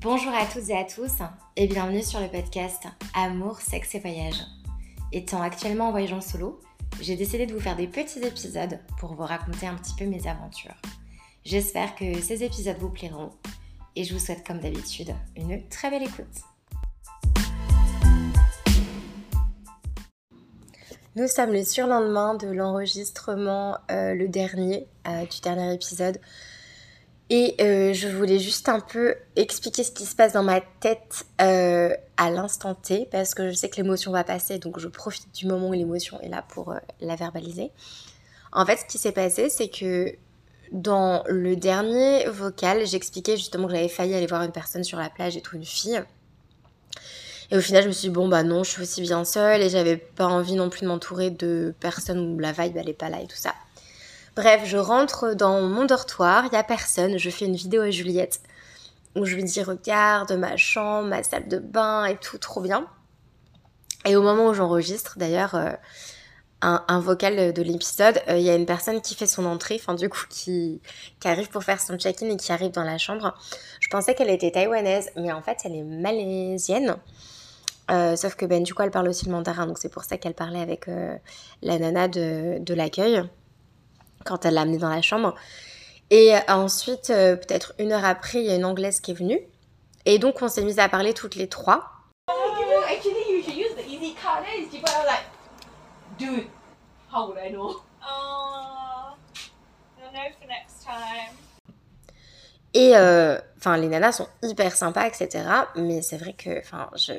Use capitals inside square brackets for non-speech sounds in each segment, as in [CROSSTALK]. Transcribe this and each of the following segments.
Bonjour à toutes et à tous et bienvenue sur le podcast Amour, sexe et voyage. Étant actuellement en voyage en solo, j'ai décidé de vous faire des petits épisodes pour vous raconter un petit peu mes aventures. J'espère que ces épisodes vous plairont et je vous souhaite comme d'habitude une très belle écoute. Nous sommes le surlendemain de l'enregistrement, euh, le dernier, euh, du dernier épisode. Et euh, je voulais juste un peu expliquer ce qui se passe dans ma tête à l'instant T, parce que je sais que l'émotion va passer, donc je profite du moment où l'émotion est là pour la verbaliser. En fait, ce qui s'est passé, c'est que dans le dernier vocal, j'expliquais justement que j'avais failli aller voir une personne sur la plage et tout, une fille. Et au final, je me suis dit, bon, bah non, je suis aussi bien seule et j'avais pas envie non plus de m'entourer de personnes où la vibe elle est pas là et tout ça. Bref, je rentre dans mon dortoir, il y a personne, je fais une vidéo à Juliette où je lui dis, regarde ma chambre, ma salle de bain et tout, trop bien. Et au moment où j'enregistre, d'ailleurs, euh, un, vocal de l'épisode, euh, il y a une personne qui fait son entrée, enfin du coup qui, arrive pour faire son check-in et qui arrive dans la chambre. Je pensais qu'elle était taïwanaise, mais en fait elle est malaisienne. Euh, sauf que ben du coup elle parle aussi le mandarin, donc c'est pour ça qu'elle parlait avec la nana de, de l'accueil quand elle l'a amenée dans la chambre. Et ensuite, peut-être une heure après, il y a une anglaise qui est venue. Et donc on s'est mis à parler toutes les trois. Et euh, enfin, les nanas sont hyper sympas, etc. Mais c'est vrai que, enfin, je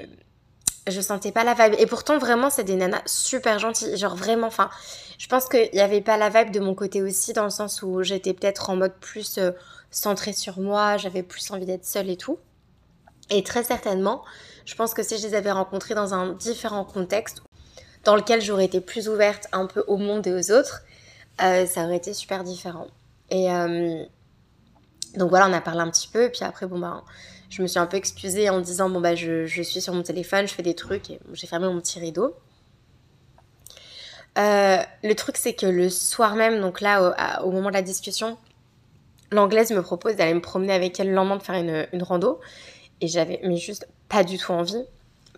je sentais pas la vibe. Et pourtant, vraiment, c'est des nanas super gentilles. Genre vraiment, enfin, je pense qu'il n'y avait pas la vibe de mon côté aussi, dans le sens où j'étais peut-être en mode plus euh, centrée sur moi, j'avais plus envie d'être seule et tout. Et très certainement, je pense que si je les avais rencontrées dans un différent contexte, dans lequel j'aurais été plus ouverte un peu au monde et aux autres, euh, ça aurait été super différent. Et euh, donc voilà, on a parlé un petit peu, puis après, bon bah, je me suis un peu excusée en disant, bon bah, je, suis sur mon téléphone, je fais des trucs, et j'ai fermé mon petit rideau. Euh, le truc, c'est que le soir même, donc là, au, moment de la discussion, l'anglaise me propose d'aller me promener avec elle le lendemain de faire une, une rando. Et j'avais, mais juste pas du tout envie.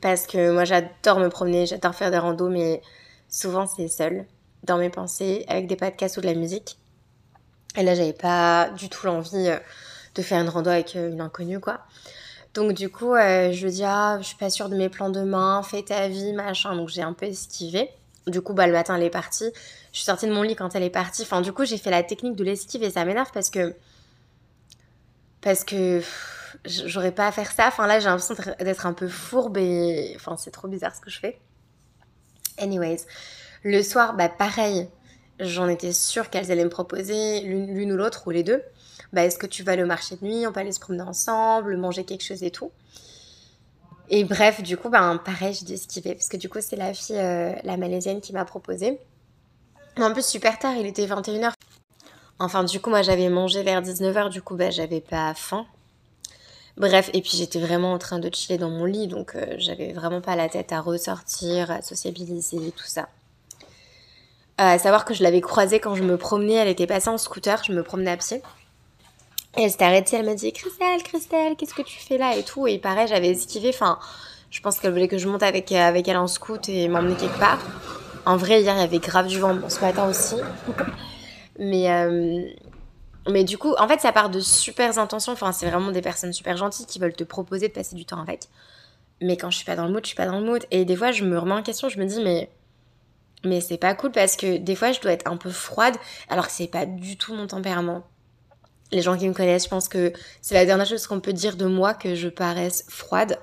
Parce que moi, j'adore me promener, j'adore faire des randos, mais souvent, c'est seul, dans mes pensées, avec des podcasts ou de la musique. Et là, j'avais pas du tout l'envie euh, de faire une rando avec euh, une inconnue, quoi. Donc, du coup, euh, je lui dis, ah, je suis pas sûre de mes plans demain, fais ta vie, machin. Donc, j'ai un peu esquivé. Du coup, bah, le matin, elle est partie. Je suis sortie de mon lit quand elle est partie. Enfin, du coup, j'ai fait la technique de l'esquive et ça m'énerve parce que. Parce que j'aurais pas à faire ça. Enfin là, j'ai l'impression d'être un peu fourbe et enfin c'est trop bizarre ce que je fais. Anyways, le soir, bah pareil, j'en étais sûre qu'elles allaient me proposer l'une ou l'autre ou les deux. Bah est-ce que tu vas le marché de nuit On peut aller se promener ensemble, manger quelque chose et tout. Et bref, du coup, bah pareil, j'ai esquiver parce que du coup, c'est la fille, euh, la malaisienne qui m'a proposé. En plus, super tard, il était 21h. Enfin, du coup, moi, j'avais mangé vers 19h, du coup, bah, j'avais pas faim. Bref, et puis j'étais vraiment en train de chiller dans mon lit, donc euh, j'avais vraiment pas la tête à ressortir, à sociabiliser, tout ça. Euh, à savoir que je l'avais croisée quand je me promenais, elle était passée en scooter, je me promenais à pied. Elle s'était arrêtée, elle m'a dit Christelle, Christelle, qu'est-ce que tu fais là et tout. Et pareil, j'avais esquivé, enfin, je pense qu'elle voulait que je monte avec, avec elle en scoot et m'emmener quelque part. En vrai, hier, il y avait grave du vent, bon, ce matin aussi. Mais, euh, mais du coup, en fait, ça part de super intentions. Enfin, c'est vraiment des personnes super gentilles qui veulent te proposer de passer du temps avec. Mais quand je suis pas dans le mood, je suis pas dans le mood. Et des fois, je me remets en question, je me dis, mais. Mais c'est pas cool parce que des fois, je dois être un peu froide, alors que c'est pas du tout mon tempérament. Les gens qui me connaissent, je pense que c'est la dernière chose qu'on peut dire de moi, que je paraisse froide.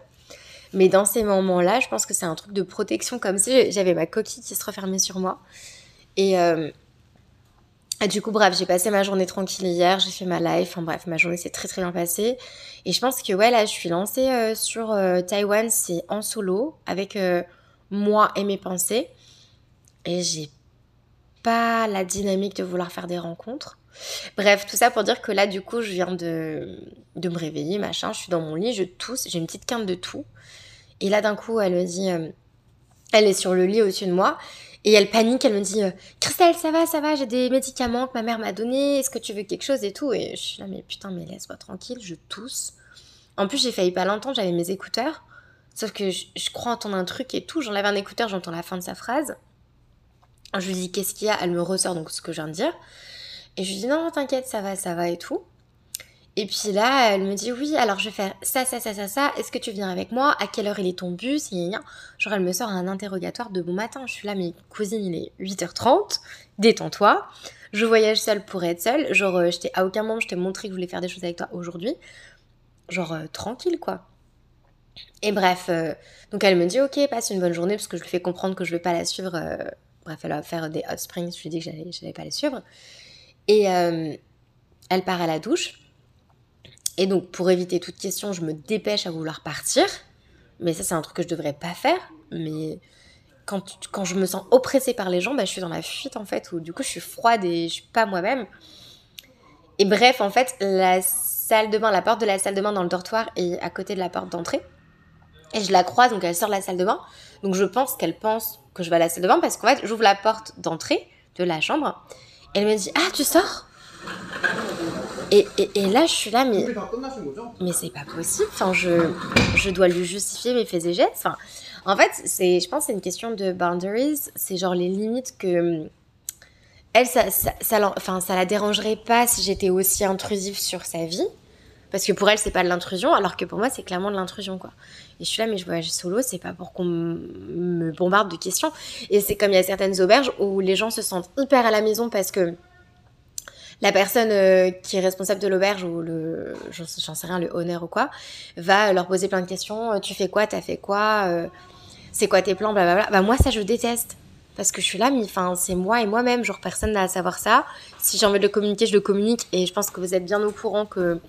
Mais dans ces moments-là, je pense que c'est un truc de protection, comme si j'avais ma coquille qui se refermait sur moi. Et, euh, du coup, bref, j'ai passé ma journée tranquille hier, j'ai fait ma life, enfin bref, ma journée s'est très très bien passée. Et je pense que ouais, là, je suis lancée euh, sur euh, Taïwan, c'est en solo, avec euh, moi et mes pensées. Et j'ai pas la dynamique de vouloir faire des rencontres. Bref, tout ça pour dire que là, du coup, je viens de, de me réveiller, machin, je suis dans mon lit, je tousse, j'ai une petite quinte de tout. Et là, d'un coup, elle me dit, elle est sur le lit au-dessus de moi. Et elle panique, elle me dit euh, Christelle, ça va, ça va, j'ai des médicaments que ma mère m'a donné, est-ce que tu veux quelque chose et tout? Et je suis là, mais putain, mais laisse-moi tranquille, je tousse. En plus, j'ai failli pas l'entendre, j'avais mes écouteurs. Sauf que je, je crois entendre un truc et tout. J'enlève un écouteur, j'entends la fin de sa phrase. Je lui dis qu'est-ce qu'il y a, elle me ressort donc ce que je viens de dire. Et je lui dis non, t'inquiète, ça va, ça va et tout. Et puis là, elle me dit oui, alors je vais faire ça, ça, ça, ça, ça. Est-ce que tu viens avec moi? À quelle heure il est ton bus? Genre, elle me sort un interrogatoire de bon matin. Je suis là, mais cousine, il est 8h30. Détends-toi. Je voyage seule pour être seule. Genre, euh, j'étais à aucun moment, je t'ai montré que je voulais faire des choses avec toi aujourd'hui. Genre, euh, tranquille, quoi. Et bref, euh, donc elle me dit ok, passe une bonne journée parce que je lui fais comprendre que je vais pas la suivre. bref, elle va faire des hot springs. Je lui dis que j'allais pas la suivre. Et elle part à la douche. Et donc, pour éviter toute question, je me dépêche à vouloir partir. Mais ça, c'est un truc que je devrais pas faire. Mais quand, quand je me sens oppressée par les gens, bah, je suis dans la fuite, en fait, où du coup, je suis froide et je suis pas moi-même. Et bref, en fait, la salle de bain, la porte de la salle de bain dans le dortoir est à côté de la porte d'entrée. Et je la croise, donc elle sort de la salle de bain. Donc je pense qu'elle pense que je vais à la salle de bain parce qu'en fait, j'ouvre la porte d'entrée de la chambre. Elle me dit Ah, tu sors? Et, et, là, je suis là, mais, mais c'est pas possible. Enfin, je, je dois lui justifier mes faits et gestes. Enfin, en fait, c'est, je pense c'est une question de boundaries. C'est genre les limites que. Elle, ça, enfin, ça la dérangerait pas si j'étais aussi intrusive sur sa vie. Parce que pour elle, c'est pas de l'intrusion, alors que pour moi, c'est clairement de l'intrusion, quoi. Et je suis là, mais je voyage solo, c'est pas pour qu'on me bombarde de questions. Et c'est comme il y a certaines auberges où les gens se sentent hyper à la maison parce que la personne euh, qui est responsable de l'auberge ou le, j'en sais rien, le honneur ou quoi, va leur poser plein de questions. Euh, tu fais quoi T'as fait quoi euh, C'est quoi tes plans Blablabla. Bah moi ça je déteste parce que je suis là, mais c'est moi et moi-même. Genre personne n'a à savoir ça. Si j'ai envie de le communiquer, je le communique et je pense que vous êtes bien au courant que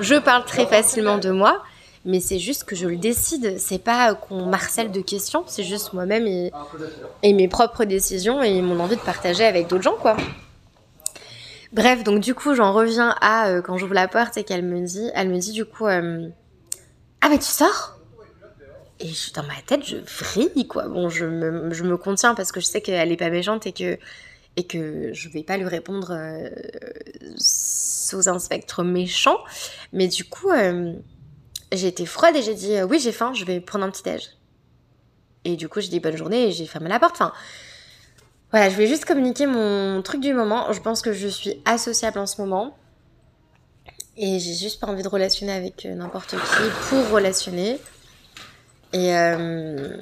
je parle très facilement de moi. Mais c'est juste que je le décide. C'est pas qu'on marcelle de questions. C'est juste moi-même et, mes propres décisions et mon envie de partager avec d'autres gens, quoi. Bref, donc du coup, j'en reviens à euh, quand j'ouvre la porte et qu'elle me dit, elle me dit du coup, euh, ah mais tu sors? Et je, dans ma tête, je vrille quoi. Bon, je me, je me contiens parce que je sais qu'elle est pas méchante et que et que je vais pas lui répondre euh, sous un spectre méchant. Mais du coup, j'ai été froide et j'ai dit oui, j'ai faim, je vais prendre un petit déj. Et du coup, j'ai dit bonne journée et j'ai fermé la porte. Enfin, voilà, je voulais juste communiquer mon truc du moment. Je pense que je suis associable en ce moment. Et j'ai juste pas envie de relationner avec euh, n'importe qui pour relationner. Et, euh,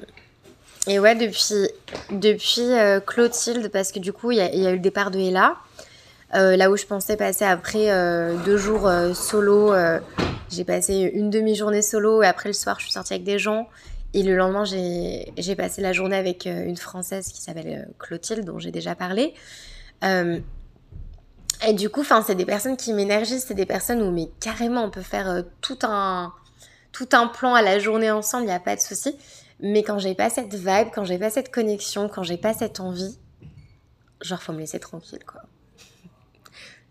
et ouais, depuis, depuis euh, Clotilde, parce que du coup, il y, a eu le départ de Ella. là où je pensais passer après deux jours solo, j'ai passé une demi-journée solo et après le soir, je suis sortie avec des gens. Et le lendemain, j'ai passé la journée avec euh, une Française qui s'appelle euh, Clotilde, dont j'ai déjà parlé. Euh, et du coup, c'est des personnes qui m'énergisent, c'est des personnes où mais carrément on peut faire tout, un, tout un plan à la journée ensemble, il n'y a pas de souci. Mais quand j'ai pas cette vibe, quand j'ai pas cette connexion, quand j'ai pas cette envie, genre faut me laisser tranquille quoi.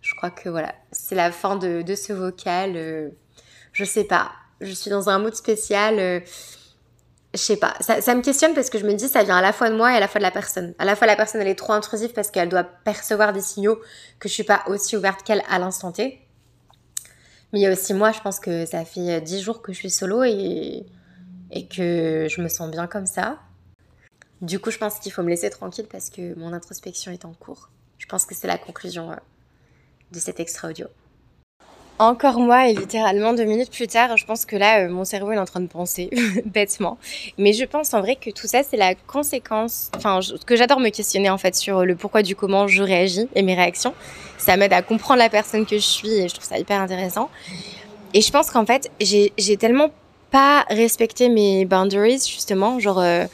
Je crois que voilà, c'est la fin de, de ce vocal. je sais pas, je suis dans un mood spécial je sais pas, ça, ça, me questionne parce que je me dis ça vient à la fois de moi et à la fois de la personne. À la fois la personne elle est trop intrusive parce qu'elle doit percevoir des signaux que je suis pas aussi ouverte qu'elle à l'instant T. Mais il y a aussi moi, je pense que ça fait dix jours que je suis solo et, et que je me sens bien comme ça. Du coup, je pense qu'il faut me laisser tranquille parce que mon introspection est en cours. Je pense que c'est la conclusion euh, de cet extra audio. Encore moi, et littéralement deux minutes plus tard, je pense que là, euh, mon cerveau est en train de penser, [LAUGHS] bêtement. Mais je pense en vrai que tout ça, c'est la conséquence, enfin, que j'adore me questionner en fait sur le pourquoi du comment je réagis et mes réactions. Ça m'aide à comprendre la personne que je suis et je trouve ça hyper intéressant. Et je pense qu'en fait, j'ai tellement pas respecté mes boundaries, justement, genre... Euh,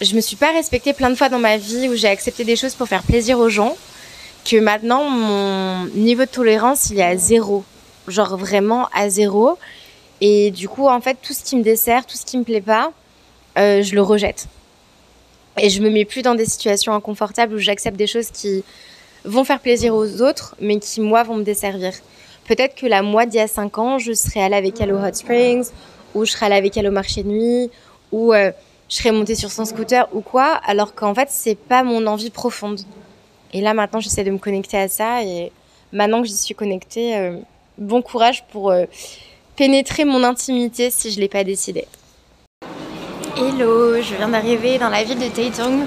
je me suis pas respectée plein de fois dans ma vie où j'ai accepté des choses pour faire plaisir aux gens que maintenant mon niveau de tolérance il est à zéro, genre vraiment à zéro. Et du coup, en fait, tout ce qui me dessert, tout ce qui me plaît pas, euh, je le rejette. Et je me mets plus dans des situations inconfortables où j'accepte des choses qui vont faire plaisir aux autres, mais qui moi vont me desservir. Peut-être que la moi d'il y a 5 ans, je serais allée avec elle au Hot Springs, ou je serais allée avec elle au marché de nuit, ou euh, je serais montée sur son scooter ou quoi, alors qu'en fait, c'est pas mon envie profonde. Et là, maintenant, j'essaie de me connecter à ça. Et maintenant que j'y suis connectée, euh, bon courage pour euh, pénétrer mon intimité si je ne l'ai pas décidé. Hello, je viens d'arriver dans la ville de Taitung.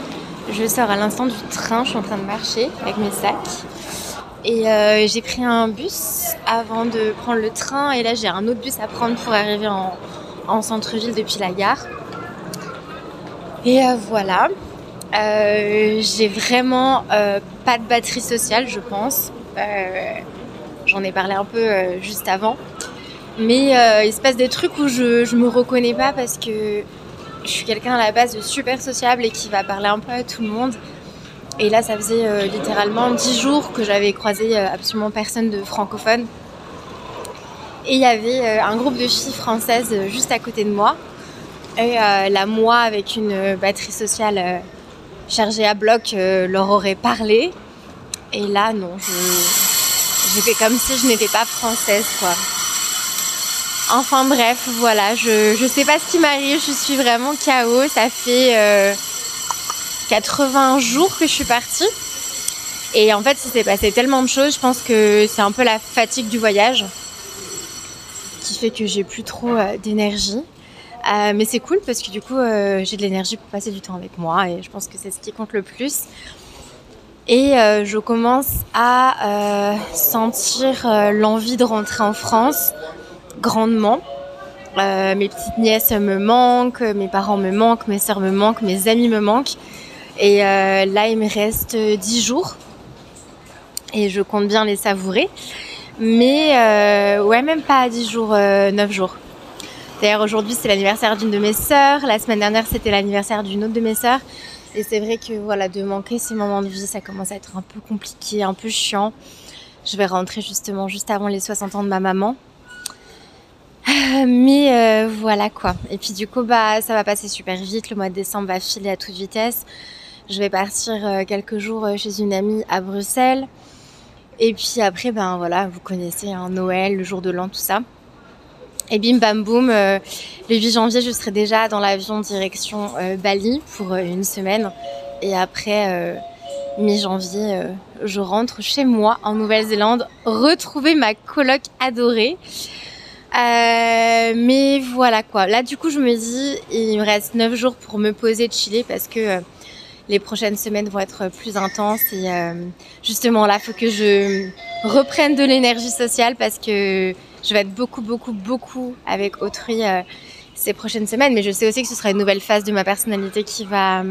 Je sors à l'instant du train, je suis en train de marcher avec mes sacs. Et euh, j'ai pris un bus avant de prendre le train. Et là, j'ai un autre bus à prendre pour arriver en, centre-ville depuis la gare. Et euh, voilà. Euh, j'ai vraiment pas de batterie sociale, je pense. J'en ai parlé un peu juste avant. Mais il se passe des trucs où je, je me reconnais pas parce que je suis quelqu'un à la base de super sociable et qui va parler un peu à tout le monde. Et là, ça faisait euh, littéralement 10 jours que j'avais croisé euh, absolument personne de francophone. Et il y avait euh, un groupe de filles françaises juste à côté de moi. Et là, moi, avec une batterie sociale chargée à bloc, leur aurait parlé. Et là, non, j'ai fait comme si je n'étais pas française, quoi. Enfin bref, voilà, je, je sais pas ce qui m'arrive, je suis vraiment KO. Ça fait 80 jours que je suis partie. Et en fait, il s'est passé tellement de choses, je pense que c'est un peu la fatigue du voyage qui fait que j'ai plus trop euh, d'énergie. Euh, mais c'est cool parce que du coup, euh, j'ai de l'énergie pour passer du temps avec moi et je pense que c'est ce qui compte le plus. Et je commence à sentir l'envie de rentrer en France grandement. mes petites nièces me manquent, mes parents me manquent, mes soeurs me manquent, mes amis me manquent. Et euh, là, il me reste 10 jours. Et je compte bien les savourer. Mais euh, ouais, même pas 10 jours, 9 euh, jours. D'ailleurs, aujourd'hui, c'est l'anniversaire d'une de mes sœurs. La semaine dernière, c'était l'anniversaire d'une autre de mes sœurs. Et c'est vrai que voilà, de manquer ces moments de vie, ça commence à être un peu compliqué, un peu chiant. Je vais rentrer justement juste avant les 60 ans de ma maman. Mais voilà quoi. Et puis du coup, bah, ça va passer super vite. Le mois de décembre va filer à toute vitesse. Je vais partir euh, quelques jours euh, chez une amie à Bruxelles. Et puis après, ben voilà, vous connaissez hein, Noël, le jour de l'an, tout ça. Et bim bam boum, euh, le 8 janvier, je serai déjà dans l'avion direction Bali pour une semaine. Et après, mi-janvier, je rentre chez moi en Nouvelle-Zélande, retrouver ma coloc adorée. mais voilà quoi. Là, du coup, je me dis, il me reste 9 jours pour me poser, de chiller parce que les prochaines semaines vont être plus intenses et euh, justement là, faut que je reprenne de l'énergie sociale parce que je vais être beaucoup, beaucoup, beaucoup avec autrui euh, ces prochaines semaines. Mais je sais aussi que ce sera une nouvelle phase de ma personnalité qui va,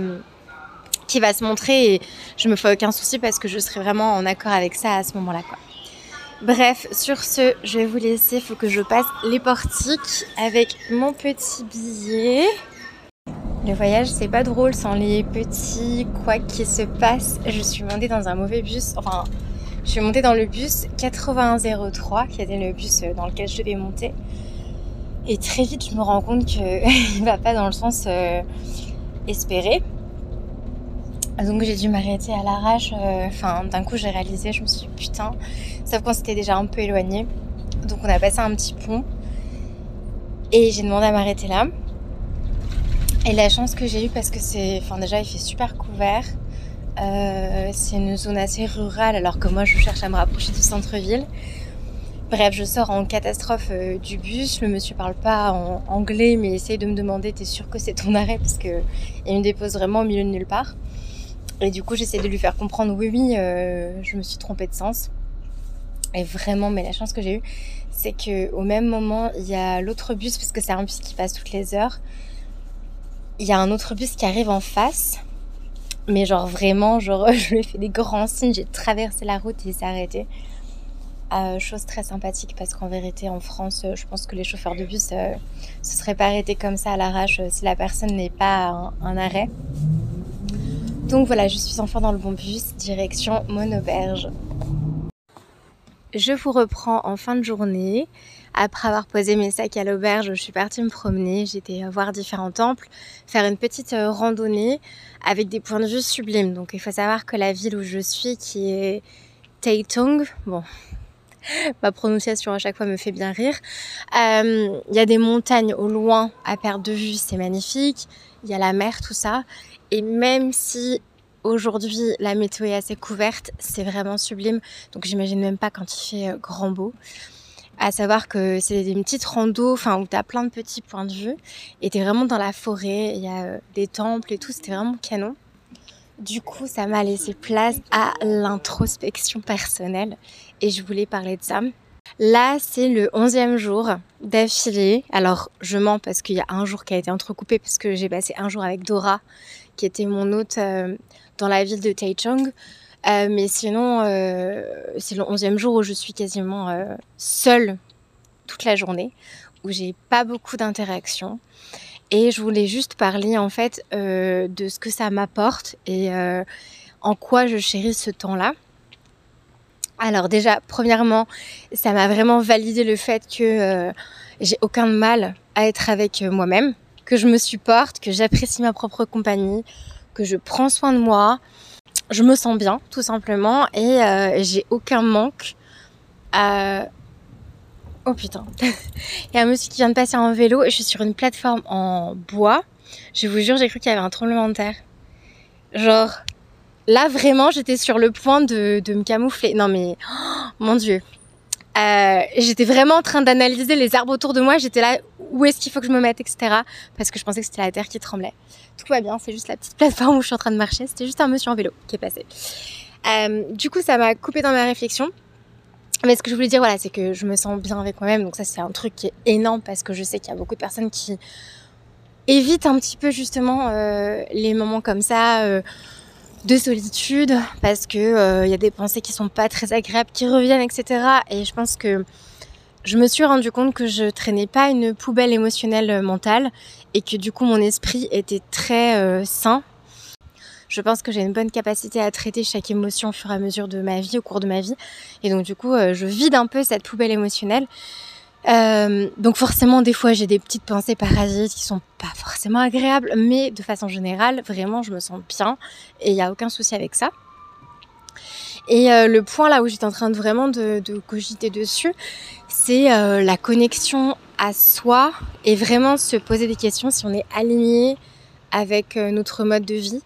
qui va se montrer et je me fais aucun souci parce que je serai vraiment en accord avec ça à ce moment-là. Bref, sur ce, je vais vous laisser. Il faut que je passe les portiques avec mon petit billet. Le voyage, c'est pas drôle sans les petits quoi qui se passent. Je suis montée dans un mauvais bus. Enfin, je suis montée dans le bus 8103, qui était le bus dans lequel je devais monter. Et très vite, je me rends compte qu'il [LAUGHS] va pas dans le sens euh, espéré. Donc j'ai dû m'arrêter à l'arrache. Euh, enfin, d'un coup, j'ai réalisé, je me suis dit putain. Sauf qu'on s'était déjà un peu éloigné. Donc on a passé un petit pont. Et j'ai demandé à m'arrêter là. Et la chance que j'ai eue, parce que c'est, enfin déjà il fait super couvert, euh, c'est une zone assez rurale alors que moi je cherche à me rapprocher du centre-ville. Bref, je sors en catastrophe euh, du bus, le monsieur parle pas en anglais mais essaye de me demander t'es sûr que c'est ton arrêt? Parce que il me dépose vraiment au milieu de nulle part. Et du coup j'essaie de lui faire comprendre oui oui euh, je me suis trompée de sens. Et vraiment, mais la chance que j'ai eue, c'est que au même moment il y a l'autre bus parce que c'est un bus qui passe toutes les heures il y a un autre bus qui arrive en face. Mais genre vraiment, genre, [LAUGHS] je lui ai fait des grands signes, j'ai traversé la route et il s'est arrêté. Euh, chose très sympathique parce qu'en vérité en France, euh, je pense que les chauffeurs de bus euh, se seraient pas arrêtés comme ça à l'arrache si la personne n'est pas un, arrêt. Donc voilà, je suis enfin dans le bon bus, direction Monoberge. Je vous reprends en fin de journée. Après avoir posé mes sacs à l'auberge, je suis partie me promener. J'étais voir différents temples, faire une petite euh, randonnée avec des points de vue sublimes. Donc il faut savoir que la ville où je suis, qui est Taitung, bon, [LAUGHS] ma prononciation à chaque fois me fait bien rire. Euh, il y a des montagnes au loin à perte de vue, c'est magnifique. Il y a la mer, tout ça. Et même si aujourd'hui la météo est assez couverte, c'est vraiment sublime. Donc j'imagine même pas quand il fait euh, grand beau. À savoir que c'est une petite rando, enfin où t'as plein de petits points de vue, et t'es vraiment dans la forêt. Il y a euh, des temples et tout, c'était vraiment canon. Du coup, ça m'a laissé place à l'introspection personnelle, et je voulais parler de ça. Là, c'est le onzième jour d'affilée. Alors, je mens parce qu'il y a un jour qui a été entrecoupé parce que j'ai passé un jour avec Dora, qui était mon hôte euh, dans la ville de Taichung. Euh, mais sinon, euh, c'est le onzième jour où je suis quasiment seule toute la journée, où j'ai pas beaucoup d'interactions. Et je voulais juste parler en fait de ce que ça m'apporte et en quoi je chéris ce temps-là. Alors déjà, premièrement, ça m'a vraiment validé le fait que euh, j'ai aucun mal à être avec euh, moi-même, que je me supporte, que j'apprécie ma propre compagnie, que je prends soin de moi. Je me sens bien, tout simplement, et euh, j'ai aucun manque. Oh putain. [LAUGHS] Il y a un monsieur qui vient de passer en vélo et je suis sur une plateforme en bois. Je vous jure, j'ai cru qu'il y avait un tremblement de terre. Genre, Là, vraiment, j'étais sur le point de, me camoufler. Non, mais [GASPS] mon Dieu. Euh, j'étais vraiment en train d'analyser les arbres autour de moi. J'étais là, où est-ce qu'il faut que je me mette, etc. Parce que je pensais que c'était la terre qui tremblait. Tout va bien, c'est juste la petite plateforme où je suis en train de marcher. C'était juste un monsieur en vélo qui est passé. Euh, du coup, ça m'a coupé dans ma réflexion. Mais ce que je voulais dire, voilà, c'est que je me sens bien avec moi-même. Donc ça, c'est un truc qui est énorme parce que je sais qu'il y a beaucoup de personnes qui évitent un petit peu justement euh, les moments comme ça de solitude parce que il euh, y a des pensées qui sont pas très agréables qui reviennent etc et je pense que je me suis rendu compte que je traînais pas une poubelle émotionnelle euh, mentale et que du coup mon esprit était très euh, sain je pense que j'ai une bonne capacité à traiter chaque émotion au fur et à mesure de ma vie, au cours de ma vie. Et donc du coup, je vide un peu cette poubelle émotionnelle. Euh, donc forcément, des fois, j'ai des petites pensées parasites qui sont pas forcément agréables, mais de façon générale, vraiment, je me sens bien et il n'y a aucun souci avec ça. Et euh, le point là où j'étais en train de vraiment de, cogiter dessus, c'est euh, la connexion à soi et vraiment se poser des questions si on est aligné avec notre mode de vie.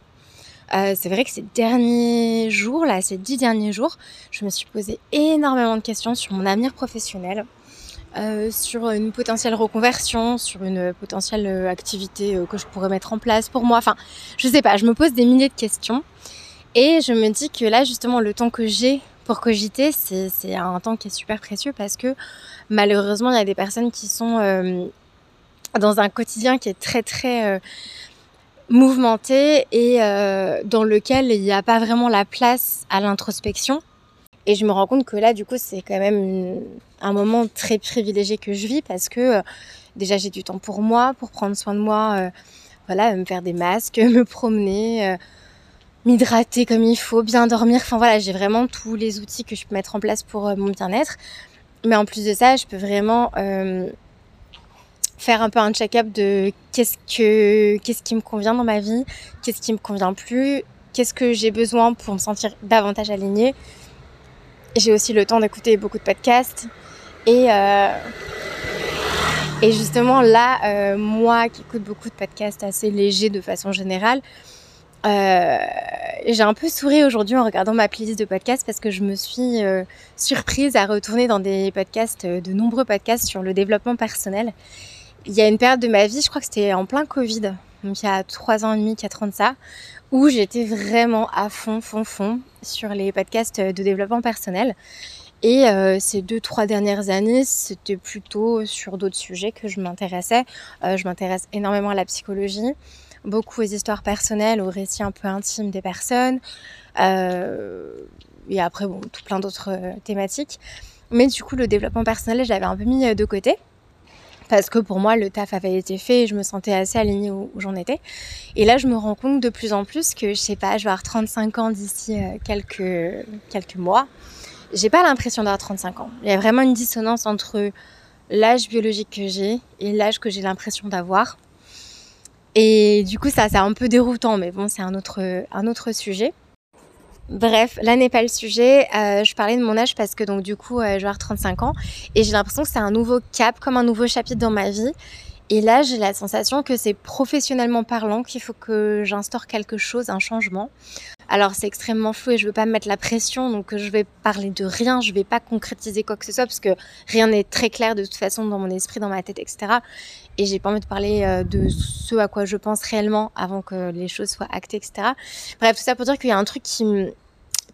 c'est vrai que ces derniers jours, là, ces dix derniers jours, je me suis posé énormément de questions sur mon avenir professionnel, euh, sur une potentielle reconversion, sur une potentielle euh, activité euh, que je pourrais mettre en place pour moi. Enfin, je sais pas, je me pose des milliers de questions et je me dis que là, justement, le temps que j'ai pour cogiter, c'est un temps qui est super précieux parce que malheureusement, il y a des personnes qui sont dans un quotidien qui est très très mouvementé et dans lequel il n'y a pas vraiment la place à l'introspection. Et je me rends compte que là, du coup, c'est quand même un moment très privilégié que je vis parce que euh, déjà j'ai du temps pour moi, pour prendre soin de moi, euh, voilà, me faire des masques, [LAUGHS] me promener, euh, m'hydrater comme il faut, bien dormir. Enfin voilà, j'ai vraiment tous les outils que je peux mettre en place pour mon bien-être. Mais en plus de ça, je peux vraiment faire un peu un check-up de qu'est-ce que qu'est-ce qui me convient dans ma vie, qu'est-ce qui me convient plus, qu'est-ce que j'ai besoin pour me sentir davantage alignée j'ai aussi le temps d'écouter beaucoup de podcasts. Et, euh, justement, là, euh, moi qui écoute beaucoup de podcasts assez légers de façon générale, euh, j'ai un peu souri aujourd'hui en regardant ma playlist de podcasts parce que je me suis surprise à retourner dans des podcasts, de nombreux podcasts sur le développement personnel. Il y a une période de ma vie, je crois que c'était en plein Covid, donc il y a 3 ans et demi, 4 ans de ça, où j'étais vraiment à fond, fond, fond sur les podcasts de développement personnel. Et euh, ces deux, trois dernières années, c'était plutôt sur d'autres sujets que je m'intéressais. Euh, je m'intéresse énormément à la psychologie, beaucoup aux histoires personnelles, aux récits un peu intimes des personnes. Euh, et après, bon, tout plein d'autres thématiques. Mais du coup, le développement personnel, je l'avais un peu mis de côté parce que pour moi le taf avait été fait et je me sentais assez alignée où, j'en étais. Et là je me rends compte de plus en plus que je sais pas, je vais avoir 35 ans d'ici euh, quelques, quelques mois. J'ai pas l'impression d'avoir 35 ans. Il y a vraiment une dissonance entre l'âge biologique que j'ai et l'âge que j'ai l'impression d'avoir. Et du coup ça c'est un peu déroutant mais bon c'est un autre, un autre sujet. Bref, là n'est pas le sujet. Euh, je parlais de mon âge parce que donc du coup, euh, je vais avoir 35 ans et j'ai l'impression que c'est un nouveau cap, comme un nouveau chapitre dans ma vie. Et là, j'ai la sensation que c'est professionnellement parlant qu'il faut que j'instaure quelque chose, un changement. Alors c'est extrêmement flou et je veux pas me mettre la pression, donc je vais parler de rien, je vais pas concrétiser quoi que ce soit parce que rien n'est très clair de toute façon dans mon esprit, dans ma tête, etc. Et j'ai pas envie de parler euh, de ce à quoi je pense réellement avant que les choses soient actées, etc. Bref, tout ça pour dire qu'il y a un truc qui me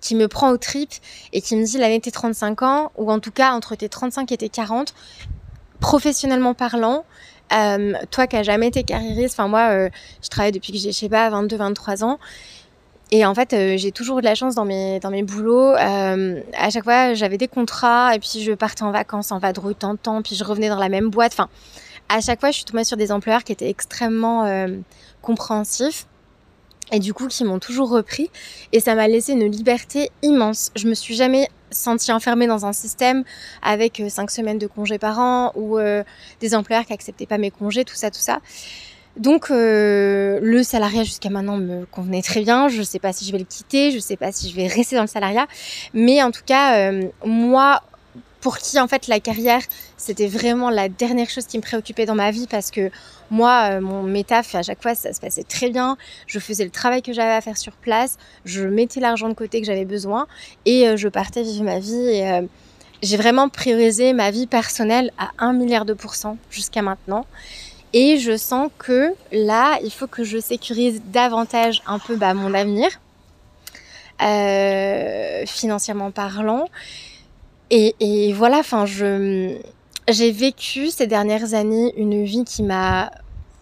qui me prend au trip et qui me dit l'année tes 35 ans, ou en tout cas entre tes 35 et tes 40, professionnellement parlant, euh, toi qui n'as jamais été carriériste, enfin moi, euh, je travaille depuis que j'ai, je sais pas, 22, 23 ans, et en fait, euh, j'ai toujours eu de la chance dans mes, dans mes boulots. Euh, à chaque fois, j'avais des contrats et puis je partais en vacances en vadrouille tant de temps, puis je revenais dans la même boîte. Enfin, à chaque fois, je suis tombée sur des employeurs qui étaient extrêmement euh, compréhensifs et du coup qui m'ont toujours repris. Et ça m'a laissé une liberté immense. Je me suis jamais sentie enfermée dans un système avec cinq semaines de congés par an ou des employeurs qui acceptaient pas mes congés, tout ça, tout ça. Donc euh, le salariat jusqu'à maintenant me convenait très bien. Je ne sais pas si je vais le quitter, je ne sais pas si je vais rester dans le salariat, mais en tout cas euh, moi pour qui en fait la carrière c'était vraiment la dernière chose qui me préoccupait dans ma vie parce que moi euh, mon métaf à chaque fois ça se passait très bien. Je faisais le travail que j'avais à faire sur place. Je mettais l'argent de côté que j'avais besoin et je partais vivre ma vie et j'ai vraiment priorisé ma vie personnelle à un milliard de pourcents jusqu'à maintenant. Et je sens que là, il faut que je sécurise davantage un peu bah, mon avenir, euh, financièrement parlant. Et, voilà, enfin, j'ai vécu ces dernières années une vie qui m'a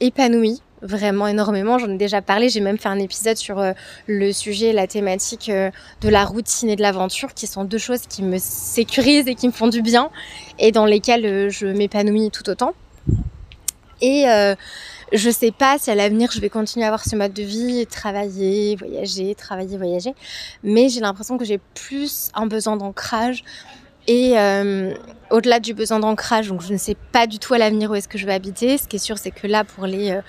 épanouie vraiment énormément. J'en ai déjà parlé. J'ai même fait un épisode sur euh, le sujet, la thématique euh, de la routine et de l'aventure, qui sont deux choses qui me sécurisent et qui me font du bien et dans lesquelles euh, je m'épanouis tout autant. Et je sais pas si à l'avenir je vais continuer à avoir ce mode de vie, travailler, voyager, travailler, voyager. Mais j'ai l'impression que j'ai plus un besoin d'ancrage. Et euh, au-delà du besoin d'ancrage, donc je ne sais pas du tout à l'avenir où est-ce que je vais habiter. Ce qui est sûr, c'est que là, pour les euh,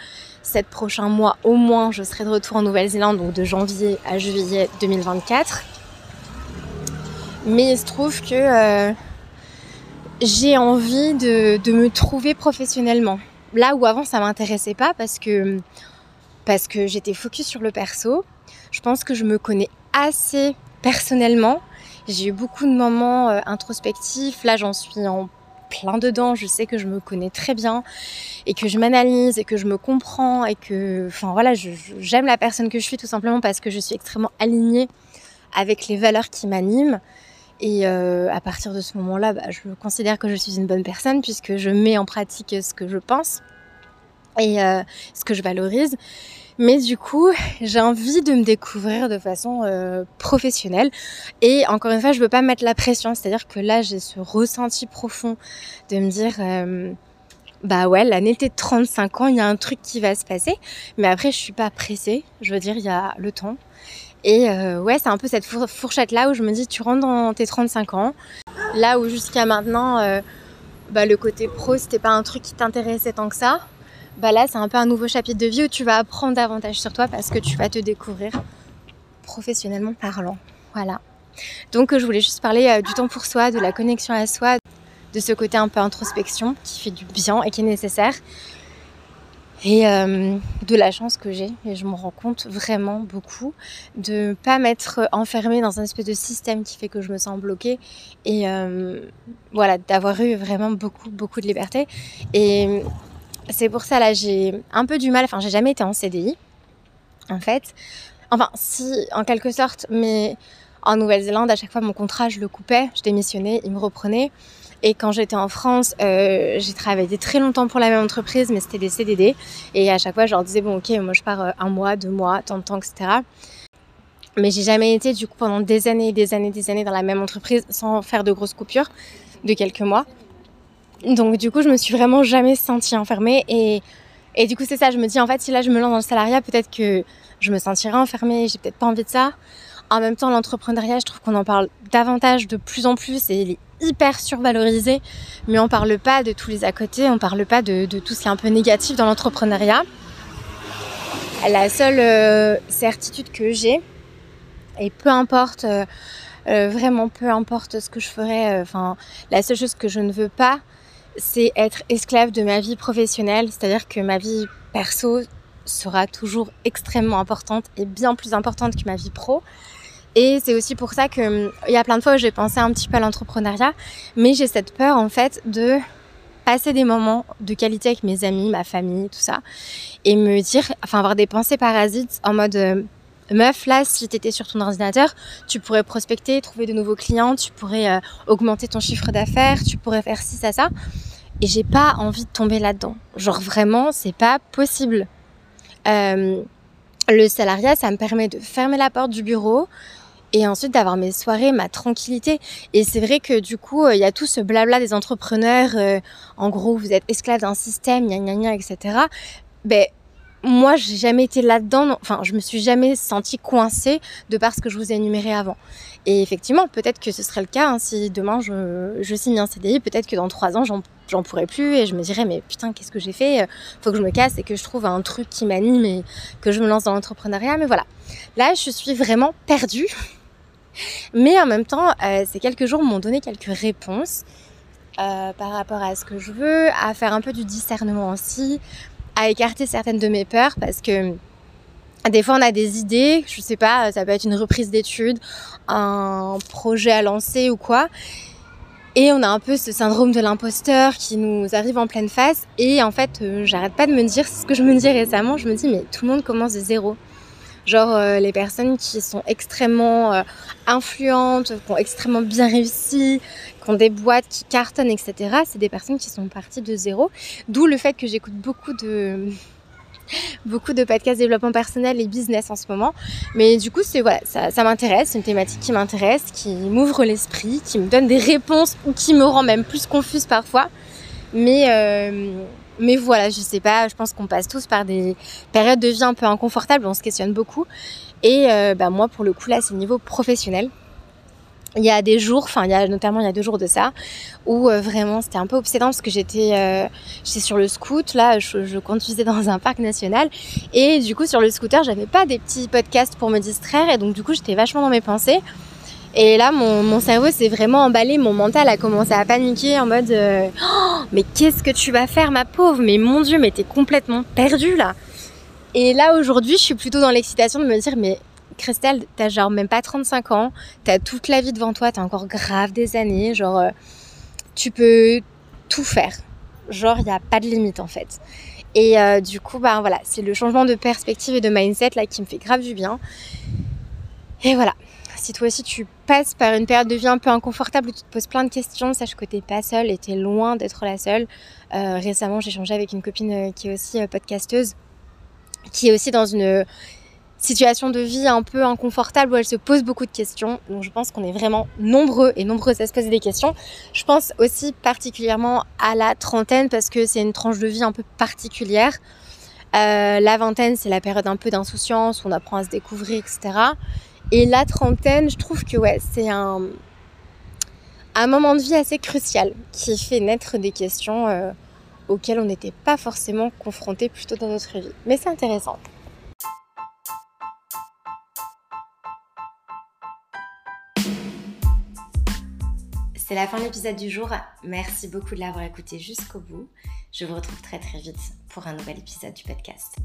7 prochains mois, au moins, je serai de retour en Nouvelle-Zélande, donc de janvier à juillet 2024. Mais il se trouve que euh, j'ai envie de, de me trouver professionnellement là où avant ça m'intéressait pas parce que parce que j'étais focus sur le perso. Je pense que je me connais assez personnellement. J'ai eu beaucoup de moments euh, introspectifs. Là, j'en suis en plein dedans. Je sais que je me connais très bien et que je m'analyse et que je me comprends et que, enfin voilà, j'aime la personne que je suis tout simplement parce que je suis extrêmement alignée avec les valeurs qui m'animent. Et euh, à partir de ce moment-là, bah, je considère que je suis une bonne personne puisque je mets en pratique ce que je pense et euh, ce que je valorise. Mais du coup, j'ai envie de me découvrir de façon euh, professionnelle. Et encore une fois, je veux pas mettre la pression. C'est-à-dire que là, j'ai ce ressenti profond de me dire, euh, bah ouais, l'année de 35 ans, il y a un truc qui va se passer. Mais après, je suis pas pressée. Je veux dire, il y a le temps. Et euh, ouais, c'est un peu cette fourchette là où je me dis, tu rentres dans tes 35 ans, là où jusqu'à maintenant, bah, le côté pro, c'était pas un truc qui t'intéressait tant que ça. Bah là, c'est un peu un nouveau chapitre de vie où tu vas apprendre davantage sur toi parce que tu vas te découvrir professionnellement parlant. Voilà. Donc, je voulais juste parler euh, du temps pour soi, de la connexion à soi, de ce côté un peu introspection qui fait du bien et qui est nécessaire et euh, de la chance que j'ai et je me rends compte vraiment beaucoup de ne pas m'être enfermée dans un espèce de système qui fait que je me sens bloquée et euh, voilà d'avoir eu vraiment beaucoup beaucoup de liberté et c'est pour ça là j'ai un peu du mal enfin j'ai jamais été en CDI en fait enfin si en quelque sorte mais en Nouvelle-Zélande à chaque fois mon contrat je le coupais je démissionnais il me reprenait et quand j'étais en France, euh, j'ai travaillé très longtemps pour la même entreprise, mais c'était des CDD. Et à chaque fois, je leur disais, bon, ok, moi je pars euh, un mois, deux mois, tant de temps, etc. Mais j'ai jamais été, du coup, pendant des années des années, des années dans la même entreprise sans faire de grosses coupures de quelques mois. Donc, du coup, je me suis vraiment jamais sentie enfermée. Et, et du coup, c'est ça, je me dis, en fait, si là je me lance dans le salariat, peut-être que je me sentirai enfermée, j'ai peut-être pas envie de ça. En même temps, l'entrepreneuriat, je trouve qu'on en parle davantage de plus en plus et il est hyper survalorisé, mais on parle pas de tous les à côté, on parle pas de, tout ce qui est un peu négatif dans l'entrepreneuriat. La seule euh, certitude que j'ai, et peu importe, euh, euh, vraiment peu importe ce que je ferai, enfin, la seule chose que je ne veux pas, c'est être esclave de ma vie professionnelle, c'est-à-dire que ma vie perso, sera toujours extrêmement importante et bien plus importante que ma vie pro. Et c'est aussi pour ça que hum, il y a plein de fois où j'ai pensé un petit peu à l'entrepreneuriat, mais j'ai cette peur en fait de passer des moments de qualité avec mes amis, ma famille, tout ça, et me dire, enfin avoir des pensées parasites en mode euh, meuf, là, si tu étais sur ton ordinateur, tu pourrais prospecter, trouver de nouveaux clients, tu pourrais euh, augmenter ton chiffre d'affaires, tu pourrais faire ci, ça, ça. Et j'ai pas envie de tomber là-dedans. Genre vraiment, c'est pas possible. Euh, le salariat, ça me permet de fermer la porte du bureau, et ensuite d'avoir mes soirées, ma tranquillité. Et c'est vrai que du coup, euh, il y a tout ce blabla des entrepreneurs, en gros, vous êtes esclave d'un système, gna gna gna, etc. Ben, moi, j'ai jamais été là-dedans, enfin, je me suis jamais sentie coincée de par ce que je vous ai énuméré avant. Et effectivement, peut-être que ce serait le cas hein, si demain je, signe un CDI, peut-être que dans trois ans, j'en pourrais plus et je me dirais, mais putain, qu'est-ce que j'ai fait? Faut que je me casse et que je trouve un truc qui m'anime et que je me lance dans l'entrepreneuriat. Mais voilà, là, je suis vraiment perdue. Mais en même temps, euh, ces quelques jours m'ont donné quelques réponses euh, par rapport à ce que je veux, à faire un peu du discernement aussi, à écarter certaines de mes peurs parce que des fois on a des idées, je sais pas, ça peut être une reprise d'études, un projet à lancer ou quoi. Et on a un peu ce syndrome de l'imposteur qui nous arrive en pleine face. Et en fait, euh, j'arrête pas de me dire, ce que je me dis récemment, je me dis, mais tout le monde commence de zéro. Genre euh, les personnes qui sont extrêmement euh, influentes, qui ont extrêmement bien réussi, qui ont des boîtes qui cartonnent, etc. C'est des personnes qui sont parties de zéro. D'où le fait que j'écoute beaucoup de [LAUGHS] beaucoup de podcasts développement personnel et business en ce moment. Mais du coup, c'est voilà, ça, ça m'intéresse, c'est une thématique qui m'intéresse, qui m'ouvre l'esprit, qui me donne des réponses ou qui me rend même plus confuse parfois. Mais euh, mais voilà, je sais pas, je pense qu'on passe tous par des périodes de vie un peu inconfortables, on se questionne beaucoup. Et euh, bah, moi, pour le coup, là, c'est niveau professionnel. Il y a des jours, enfin, il y a notamment il y a deux jours de ça, où euh, vraiment c'était un peu obsédant parce que j'étais euh, sur le scoot, là, je, je, conduisais dans un parc national, et du coup, sur le scooter, j'avais pas des petits podcasts pour me distraire, et donc du coup, j'étais vachement dans mes pensées. Et là, mon, cerveau s'est vraiment emballé, mon mental a commencé à paniquer en mode euh, oh, Mais qu'est-ce que tu vas faire, ma pauvre? Mais mon Dieu, mais t'es complètement perdue là Et là, aujourd'hui, je suis plutôt dans l'excitation de me dire Mais Christelle, t'as genre même pas 35 ans, t'as toute la vie devant toi, t'as encore grave des années, genre euh, tu peux tout faire. Genre, il n'y a pas de limite en fait. Et euh, du coup, bah voilà, c'est le changement de perspective et de mindset là qui me fait grave du bien. Et voilà, si toi aussi tu passes par une période de vie un peu inconfortable où tu te poses plein de questions, sache que t'es pas seule et t'es loin d'être la seule. Euh, récemment, j'ai changé avec une copine euh, qui est aussi euh, podcasteuse, qui est aussi dans une situation de vie un peu inconfortable où elle se pose beaucoup de questions. Donc je pense qu'on est vraiment nombreux et nombreuses à se poser des questions. Je pense aussi particulièrement à la trentaine parce que c'est une tranche de vie un peu particulière. La vingtaine, c'est la période un peu d'insouciance on apprend à se découvrir, etc. Et la trentaine, je trouve que ouais, c'est un, un moment de vie assez crucial qui fait naître des questions euh, auxquelles on n'était pas forcément confronté plutôt dans notre vie. Mais c'est intéressant. C'est la fin de l'épisode du jour. Merci beaucoup de l'avoir écouté jusqu'au bout. Je vous retrouve très très vite pour un nouvel épisode du podcast.